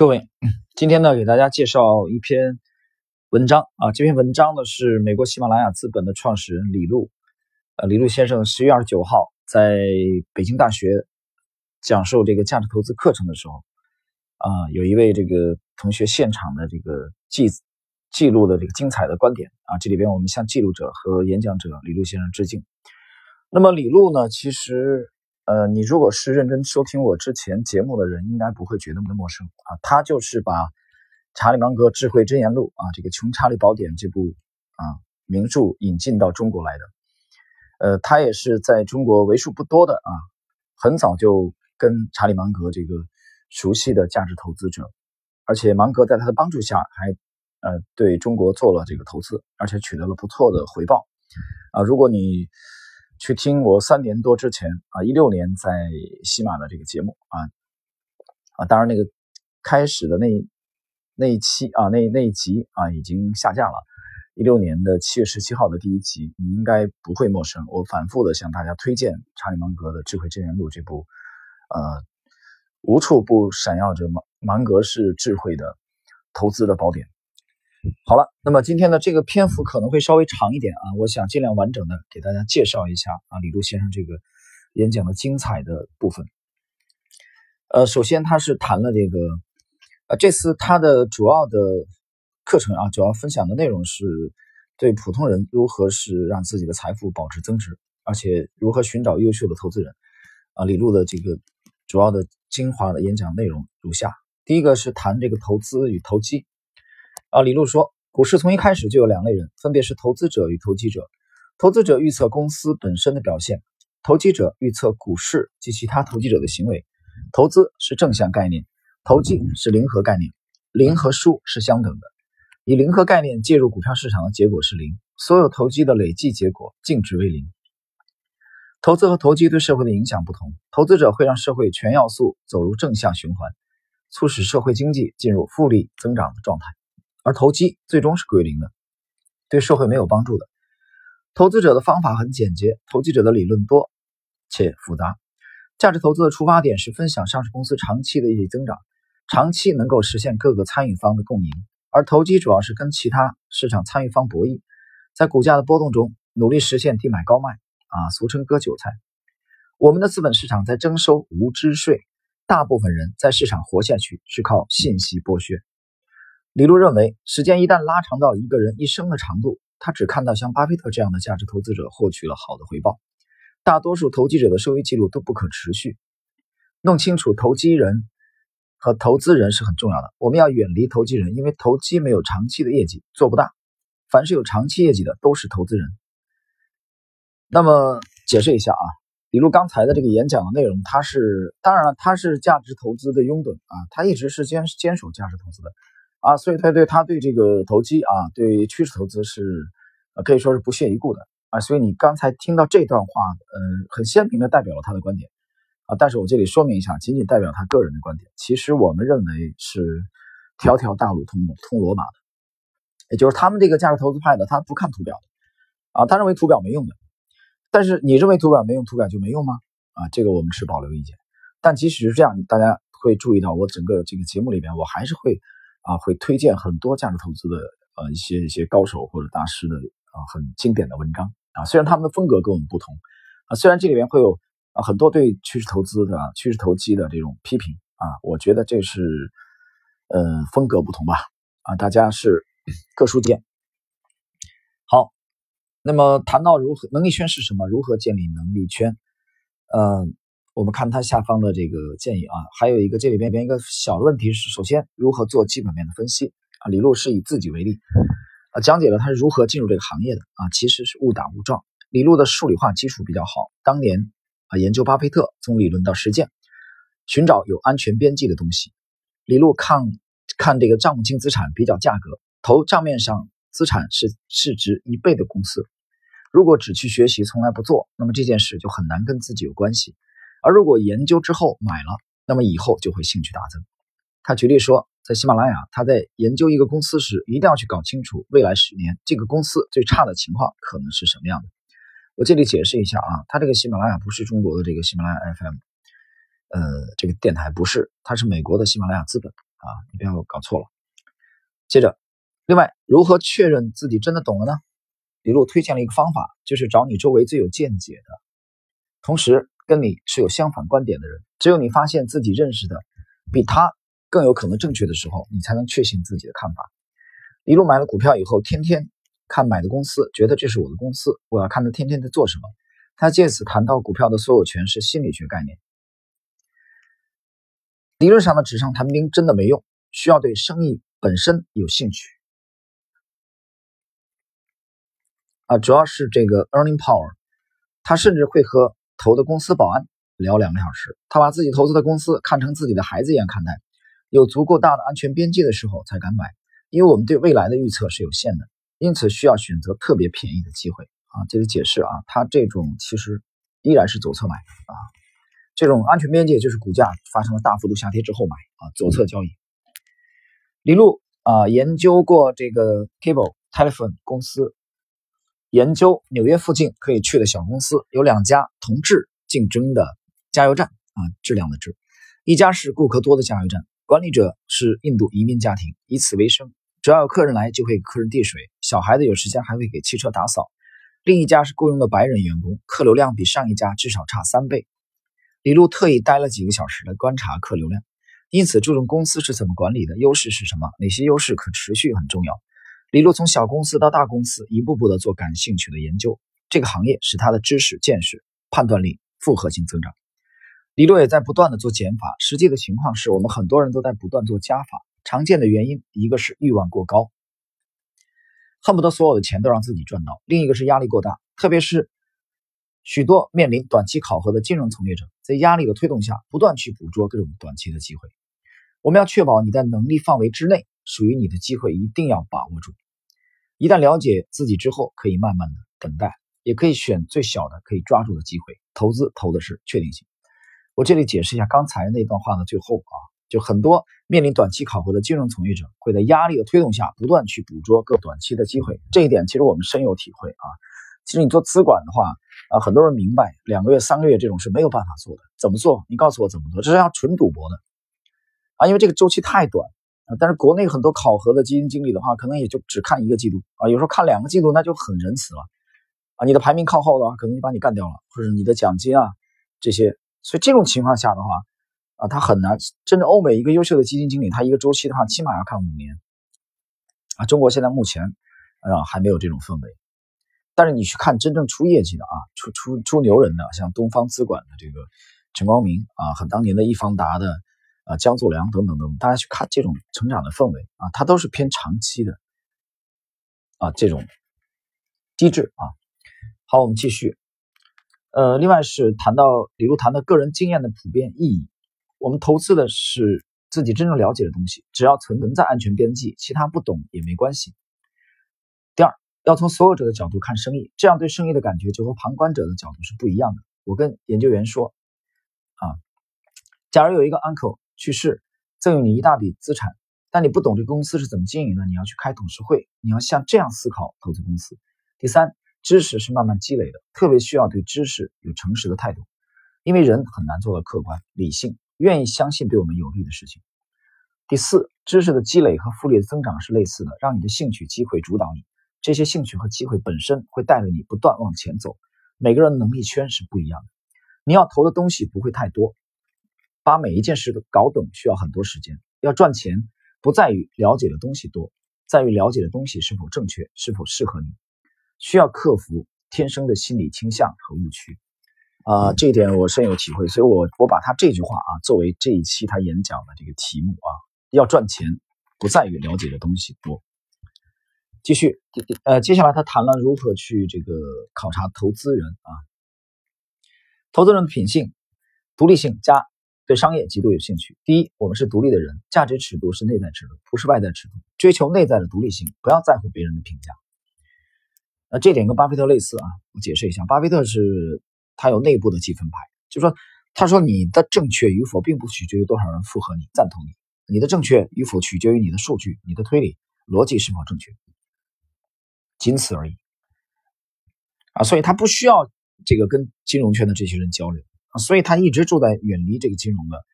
各位，今天呢，给大家介绍一篇文章啊。这篇文章呢是美国喜马拉雅资本的创始人李路，呃，李路先生十月二十九号在北京大学讲授这个价值投资课程的时候，啊，有一位这个同学现场的这个记记录的这个精彩的观点啊。这里边我们向记录者和演讲者李路先生致敬。那么李路呢，其实。呃，你如果是认真收听我之前节目的人，应该不会觉得陌生啊。他就是把查理芒格《智慧箴言录》啊，这个《穷查理宝典》这部啊名著引进到中国来的。呃，他也是在中国为数不多的啊，很早就跟查理芒格这个熟悉的价值投资者，而且芒格在他的帮助下，还呃对中国做了这个投资，而且取得了不错的回报啊。如果你去听我三年多之前啊，一六年在喜马的这个节目啊啊，当然那个开始的那那一期啊，那那一集啊已经下架了。一六年的七月十七号的第一集，你应该不会陌生。我反复的向大家推荐查理芒格的《智慧箴言录》这部呃无处不闪耀着芒芒格式智慧的投资的宝典。好了，那么今天的这个篇幅可能会稍微长一点啊，我想尽量完整的给大家介绍一下啊李路先生这个演讲的精彩的部分。呃，首先他是谈了这个，呃，这次他的主要的课程啊，主要分享的内容是对普通人如何是让自己的财富保持增值，而且如何寻找优秀的投资人啊。李路的这个主要的精华的演讲内容如下：第一个是谈这个投资与投机。啊，李路说，股市从一开始就有两类人，分别是投资者与投机者。投资者预测公司本身的表现，投机者预测股市及其他投机者的行为。投资是正向概念，投机是零和概念，零和输是相等的。以零和概念介入股票市场的结果是零，所有投机的累计结果净值为零。投资和投机对社会的影响不同，投资者会让社会全要素走入正向循环，促使社会经济进入复利增长的状态。而投机最终是归零的，对社会没有帮助的。投资者的方法很简洁，投机者的理论多且复杂。价值投资的出发点是分享上市公司长期的业绩增长，长期能够实现各个参与方的共赢。而投机主要是跟其他市场参与方博弈，在股价的波动中努力实现低买高卖，啊，俗称割韭菜。我们的资本市场在征收无知税，大部分人在市场活下去是靠信息剥削。李路认为，时间一旦拉长到一个人一生的长度，他只看到像巴菲特这样的价值投资者获取了好的回报，大多数投机者的收益记录都不可持续。弄清楚投机人和投资人是很重要的。我们要远离投机人，因为投机没有长期的业绩，做不大。凡是有长期业绩的，都是投资人。那么，解释一下啊，李路刚才的这个演讲的内容，他是当然了，他是价值投资的拥趸啊，他一直是坚坚守价值投资的。啊，所以他对他对这个投机啊，对趋势投资是，可以说是不屑一顾的啊。所以你刚才听到这段话，嗯，很鲜明的代表了他的观点啊。但是我这里说明一下，仅仅代表他个人的观点。其实我们认为是条条大路通通罗马的，也就是他们这个价值投资派的，他不看图表的啊，他认为图表没用的。但是你认为图表没用，图表就没用吗？啊，这个我们持保留意见。但即使是这样，大家会注意到我整个这个节目里边，我还是会。啊，会推荐很多价值投资的呃一些一些高手或者大师的啊很经典的文章啊，虽然他们的风格跟我们不同啊，虽然这里面会有啊很多对趋势投资的趋势投机的这种批评啊，我觉得这是呃风格不同吧啊，大家是各抒己见。好，那么谈到如何能力圈是什么，如何建立能力圈，嗯。我们看它下方的这个建议啊，还有一个这里边边一个小问题是：首先如何做基本面的分析啊？李路是以自己为例啊，讲解了他是如何进入这个行业的啊，其实是误打误撞。李路的数理化基础比较好，当年啊研究巴菲特，从理论到实践，寻找有安全边际的东西。李路看看这个账目净资产比较价格，投账面上资产是市值一倍的公司，如果只去学习从来不做，那么这件事就很难跟自己有关系。而如果研究之后买了，那么以后就会兴趣大增。他举例说，在喜马拉雅，他在研究一个公司时，一定要去搞清楚未来十年这个公司最差的情况可能是什么样的。我这里解释一下啊，他这个喜马拉雅不是中国的这个喜马拉雅 FM，呃，这个电台不是，它是美国的喜马拉雅资本啊，你不要搞错了。接着，另外如何确认自己真的懂了呢？李璐推荐了一个方法，就是找你周围最有见解的，同时跟你是有相反观点的人。只有你发现自己认识的比他更有可能正确的时候，你才能确信自己的看法。李路买了股票以后，天天看买的公司，觉得这是我的公司，我要看他天天在做什么。他借此谈到股票的所有权是心理学概念。理论上的纸上谈兵真的没用，需要对生意本身有兴趣。啊，主要是这个 earning power，他甚至会和投的公司保安聊两个小时。他把自己投资的公司看成自己的孩子一样看待，有足够大的安全边际的时候才敢买。因为我们对未来的预测是有限的，因此需要选择特别便宜的机会啊。这里解释啊，他这种其实依然是左侧买啊，这种安全边界就是股价发生了大幅度下跌之后买啊，左侧交易。李璐啊，研究过这个 cable telephone 公司。研究纽约附近可以去的小公司，有两家同质竞争的加油站啊，质量的质，一家是顾客多的加油站，管理者是印度移民家庭，以此为生，只要有客人来就会给客人递水，小孩子有时间还会给汽车打扫。另一家是雇佣的白人员工，客流量比上一家至少差三倍。李璐特意待了几个小时来观察客流量，因此注重公司是怎么管理的，优势是什么，哪些优势可持续很重要。李璐从小公司到大公司，一步步的做感兴趣的研究。这个行业使他的知识、见识、判断力复合性增长。李璐也在不断的做减法。实际的情况是我们很多人都在不断做加法。常见的原因，一个是欲望过高，恨不得所有的钱都让自己赚到；另一个是压力过大，特别是许多面临短期考核的金融从业者，在压力的推动下，不断去捕捉各种短期的机会。我们要确保你在能力范围之内。属于你的机会一定要把握住。一旦了解自己之后，可以慢慢的等待，也可以选最小的可以抓住的机会。投资投的是确定性。我这里解释一下刚才那段话的最后啊，就很多面临短期考核的金融从业者会在压力的推动下，不断去捕捉各短期的机会。这一点其实我们深有体会啊。其实你做资管的话啊，很多人明白两个月、三个月这种是没有办法做的。怎么做？你告诉我怎么做？这是要纯赌博的啊，因为这个周期太短。但是国内很多考核的基金经理的话，可能也就只看一个季度啊，有时候看两个季度那就很仁慈了啊。你的排名靠后的话，可能就把你干掉了，或者你的奖金啊这些。所以这种情况下的话啊，他很难。真正欧美一个优秀的基金经理，他一个周期的话，起码要看五年啊。中国现在目前啊还没有这种氛围。但是你去看真正出业绩的啊，出出出牛人的，像东方资管的这个陈光明啊，和当年的易方达的。啊，江作良等等等等，大家去看这种成长的氛围啊，它都是偏长期的啊，这种机制啊。好，我们继续。呃，另外是谈到李路谈的个人经验的普遍意义。我们投资的是自己真正了解的东西，只要存能在安全边际，其他不懂也没关系。第二，要从所有者的角度看生意，这样对生意的感觉就和旁观者的角度是不一样的。我跟研究员说啊，假如有一个 uncle。去世，赠予你一大笔资产，但你不懂这个公司是怎么经营的，你要去开董事会，你要像这样思考投资公司。第三，知识是慢慢积累的，特别需要对知识有诚实的态度，因为人很难做到客观理性，愿意相信对我们有利的事情。第四，知识的积累和复利的增长是类似的，让你的兴趣机会主导你，这些兴趣和机会本身会带着你不断往前走。每个人能力圈是不一样的，你要投的东西不会太多。把每一件事都搞懂需要很多时间。要赚钱，不在于了解的东西多，在于了解的东西是否正确，是否适合你。需要克服天生的心理倾向和误区。啊，这一点我深有体会，所以我我把他这句话啊作为这一期他演讲的这个题目啊。要赚钱，不在于了解的东西多。继续，呃，接下来他谈了如何去这个考察投资人啊，投资人的品性，独立性加。对商业极度有兴趣。第一，我们是独立的人，价值尺度是内在尺度，不是外在尺度。追求内在的独立性，不要在乎别人的评价。那这点跟巴菲特类似啊，我解释一下，巴菲特是他有内部的积分牌，就说他说你的正确与否，并不取决于多少人附和你、赞同你，你的正确与否取决于你的数据、你的推理逻辑是否正确，仅此而已。啊，所以他不需要这个跟金融圈的这些人交流。啊，所以他一直住在远离这个金融的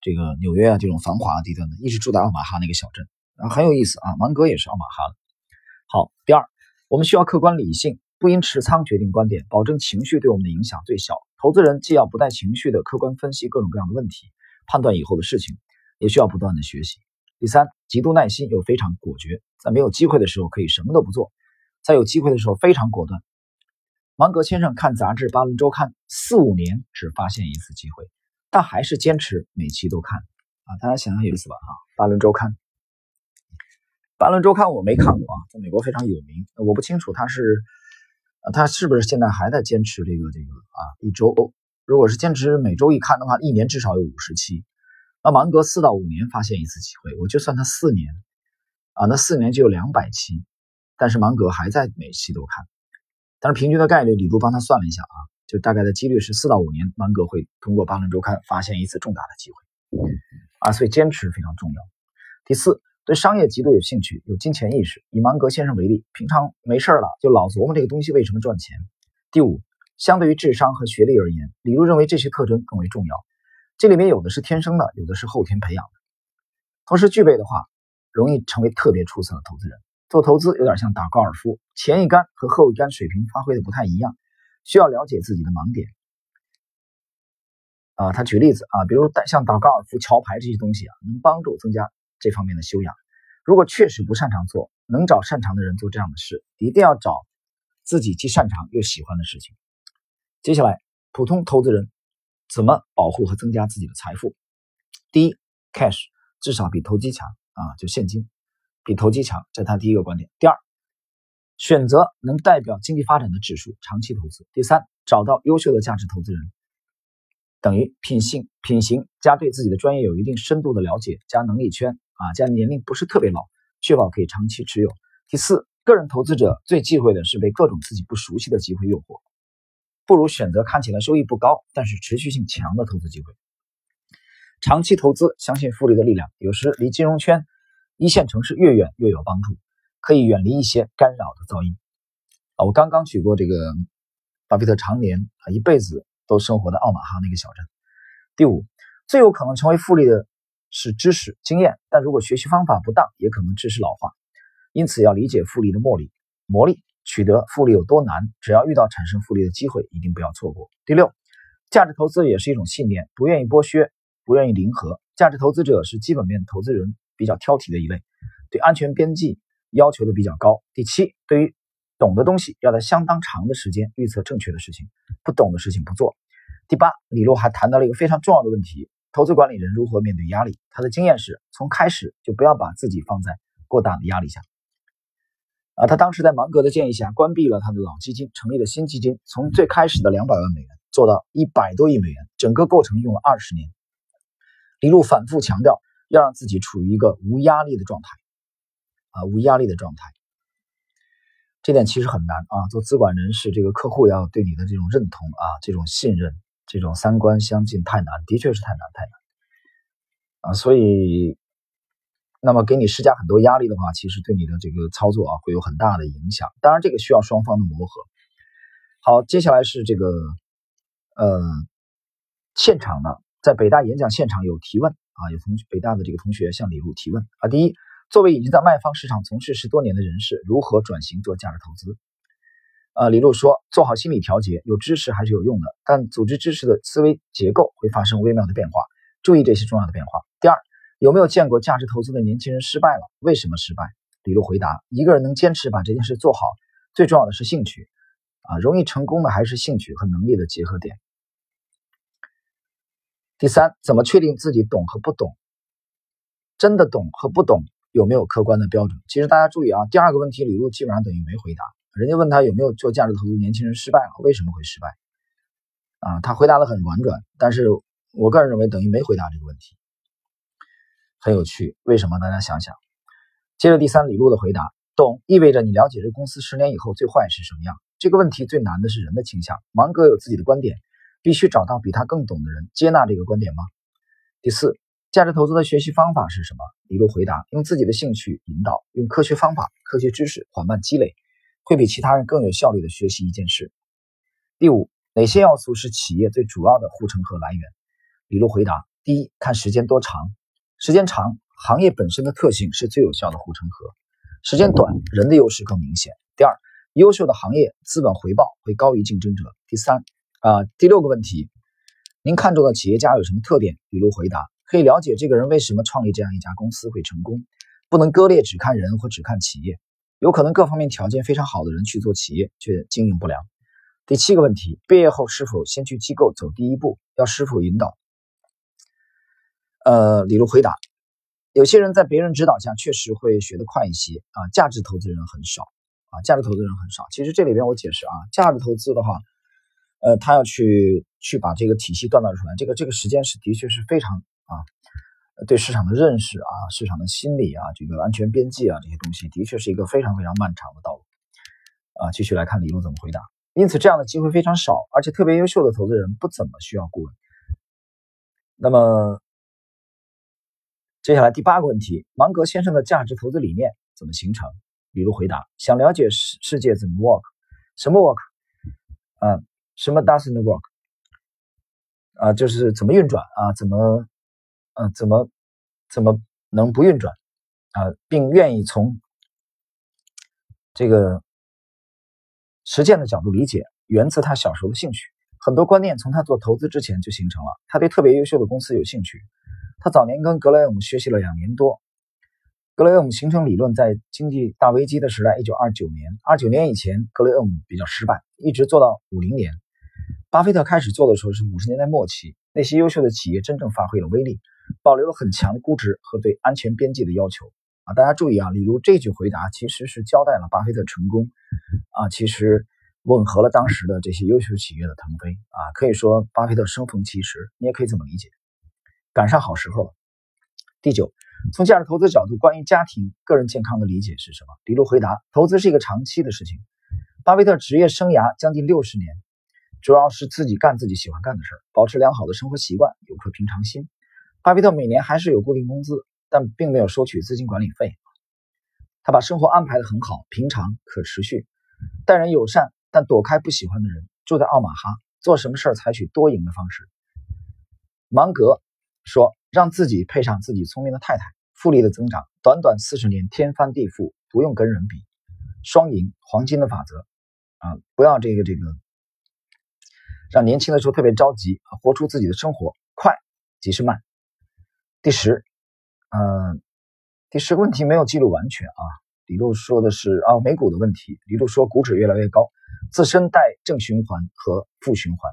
这个纽约啊这种繁华地段的，一直住在奥马哈那个小镇啊，很有意思啊。芒格也是奥马哈的。好，第二，我们需要客观理性，不因持仓决定观点，保证情绪对我们的影响最小。投资人既要不带情绪的客观分析各种各样的问题，判断以后的事情，也需要不断的学习。第三，极度耐心又非常果决，在没有机会的时候可以什么都不做，在有机会的时候非常果断。芒格先生看杂志《巴伦周刊》四五年只发现一次机会，但还是坚持每期都看啊！大家想想有意思吧？啊，《巴伦周刊》。《巴伦周刊》我没看过啊，在美国非常有名。我不清楚他是，呃，他是不是现在还在坚持这个这个啊一周？如果是坚持每周一看的话，一年至少有五十期。那芒格四到五年发现一次机会，我就算他四年啊，那四年就有两百期，但是芒格还在每期都看。但是平均的概率，李杜帮他算了一下啊，就大概的几率是四到五年，芒格会通过《巴伦周刊》发现一次重大的机会啊，所以坚持非常重要。第四。对商业极度有兴趣，有金钱意识。以芒格先生为例，平常没事了就老琢磨这个东西为什么赚钱。第五，相对于智商和学历而言，李路认为这些特征更为重要。这里面有的是天生的，有的是后天培养的。同时具备的话，容易成为特别出色的投资人。做投资有点像打高尔夫，前一杆和后一杆水平发挥的不太一样，需要了解自己的盲点。啊，他举例子啊，比如像打高尔夫、桥牌这些东西啊，能帮助增加。这方面的修养，如果确实不擅长做，能找擅长的人做这样的事，一定要找自己既擅长又喜欢的事情。接下来，普通投资人怎么保护和增加自己的财富？第一，cash 至少比投机强啊，就现金比投机强，这是他第一个观点。第二，选择能代表经济发展的指数，长期投资。第三，找到优秀的价值投资人。等于品性、品行加对自己的专业有一定深度的了解，加能力圈啊，加年龄不是特别老，确保可以长期持有。第四，个人投资者最忌讳的是被各种自己不熟悉的机会诱惑，不如选择看起来收益不高但是持续性强的投资机会。长期投资，相信复利的力量，有时离金融圈一线城市越远越有帮助，可以远离一些干扰的噪音。啊，我刚刚举过这个巴菲特常年啊一辈子。都生活在奥马哈那个小镇。第五，最有可能成为复利的是知识经验，但如果学习方法不当，也可能知识老化。因此，要理解复利的魔力。魔力取得复利有多难？只要遇到产生复利的机会，一定不要错过。第六，价值投资也是一种信念，不愿意剥削，不愿意零和。价值投资者是基本面投资人比较挑剔的一类，对安全边际要求的比较高。第七，对于懂的东西要在相当长的时间预测正确的事情，不懂的事情不做。第八，李路还谈到了一个非常重要的问题：投资管理人如何面对压力。他的经验是从开始就不要把自己放在过大的压力下。啊，他当时在芒格的建议下关闭了他的老基金，成立了新基金，从最开始的两百万美元做到一百多亿美元，整个过程用了二十年。李路反复强调要让自己处于一个无压力的状态，啊，无压力的状态。这点其实很难啊！做资管人士，这个客户要对你的这种认同啊，这种信任，这种三观相近，太难，的确是太难太难啊！所以，那么给你施加很多压力的话，其实对你的这个操作啊，会有很大的影响。当然，这个需要双方的磨合。好，接下来是这个，呃，现场呢，在北大演讲现场有提问啊，有同学北大的这个同学向李路提问啊，第一。作为已经在卖方市场从事十多年的人士，如何转型做价值投资？呃，李路说，做好心理调节，有知识还是有用的，但组织知识的思维结构会发生微妙的变化，注意这些重要的变化。第二，有没有见过价值投资的年轻人失败了？为什么失败？李路回答：一个人能坚持把这件事做好，最重要的是兴趣，啊，容易成功的还是兴趣和能力的结合点。第三，怎么确定自己懂和不懂？真的懂和不懂？有没有客观的标准？其实大家注意啊，第二个问题李路基本上等于没回答。人家问他有没有做价值投资，年轻人失败了，为什么会失败？啊，他回答的很婉转，但是我个人认为等于没回答这个问题。很有趣，为什么？大家想想。接着第三，李路的回答，懂意味着你了解这公司十年以后最坏是什么样。这个问题最难的是人的倾向。芒格有自己的观点，必须找到比他更懂的人接纳这个观点吗？第四。价值投资的学习方法是什么？李路回答：用自己的兴趣引导，用科学方法、科学知识缓慢积累，会比其他人更有效率的学习一件事。第五，哪些要素是企业最主要的护城河来源？李路回答：第一，看时间多长，时间长，行业本身的特性是最有效的护城河；时间短，人的优势更明显。第二，优秀的行业资本回报会高于竞争者。第三，啊，第六个问题，您看中的企业家有什么特点？比如回答，可以了解这个人为什么创立这样一家公司会成功。不能割裂，只看人或只看企业，有可能各方面条件非常好的人去做企业却经营不良。第七个问题，毕业后是否先去机构走第一步？要师傅引导。呃，李璐回答：有些人在别人指导下确实会学得快一些啊。价值投资人很少啊，价值投资人很少。其实这里边我解释啊，价值投资的话，呃，他要去去把这个体系锻造出来，这个这个时间是的确是非常啊，对市场的认识啊，市场的心理啊，这个安全边际啊这些东西，的确是一个非常非常漫长的道路啊。继续来看李璐怎么回答。因此，这样的机会非常少，而且特别优秀的投资人不怎么需要顾问。那么。接下来第八个问题，芒格先生的价值投资理念怎么形成？李璐回答：想了解世世界怎么 work，什么 work？啊，什么 doesn't work？啊，就是怎么运转啊？怎么，呃，怎么，怎么能不运转？啊，并愿意从这个实践的角度理解，源自他小时候的兴趣。很多观念从他做投资之前就形成了。他对特别优秀的公司有兴趣。他早年跟格雷厄姆学习了两年多。格雷厄姆形成理论在经济大危机的时代，一九二九年。二九年以前，格雷厄姆比较失败，一直做到五零年。巴菲特开始做的时候是五十年代末期。那些优秀的企业真正发挥了威力，保留了很强的估值和对安全边际的要求。啊，大家注意啊，例如这句回答其实是交代了巴菲特成功。啊，其实吻合了当时的这些优秀企业的腾飞。啊，可以说巴菲特生逢其时，你也可以这么理解。赶上好时候了。第九，从价值投资角度，关于家庭、个人健康的理解是什么？李璐回答：投资是一个长期的事情。巴菲特职业生涯将近六十年，主要是自己干自己喜欢干的事儿，保持良好的生活习惯，有颗平常心。巴菲特每年还是有固定工资，但并没有收取资金管理费。他把生活安排的很好，平常可持续，待人友善，但躲开不喜欢的人，住在奥马哈，做什么事儿采取多赢的方式。芒格。说让自己配上自己聪明的太太，复利的增长，短短四十年天翻地覆，不用跟人比，双赢，黄金的法则啊！不要这个这个，让年轻的时候特别着急，活出自己的生活，快即是慢。第十，嗯，第十个问题没有记录完全啊。李璐说的是啊美股的问题，李璐说股指越来越高，自身带正循环和负循环。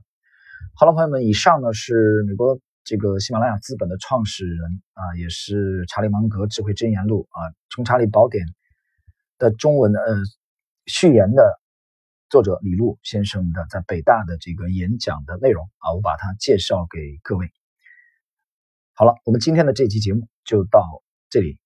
好了，朋友们，以上呢是美国。这个喜马拉雅资本的创始人啊，也是《查理芒格智慧箴言录》啊，《从查理宝典》的中文呃序言的作者李路先生的在北大的这个演讲的内容啊，我把它介绍给各位。好了，我们今天的这期节目就到这里。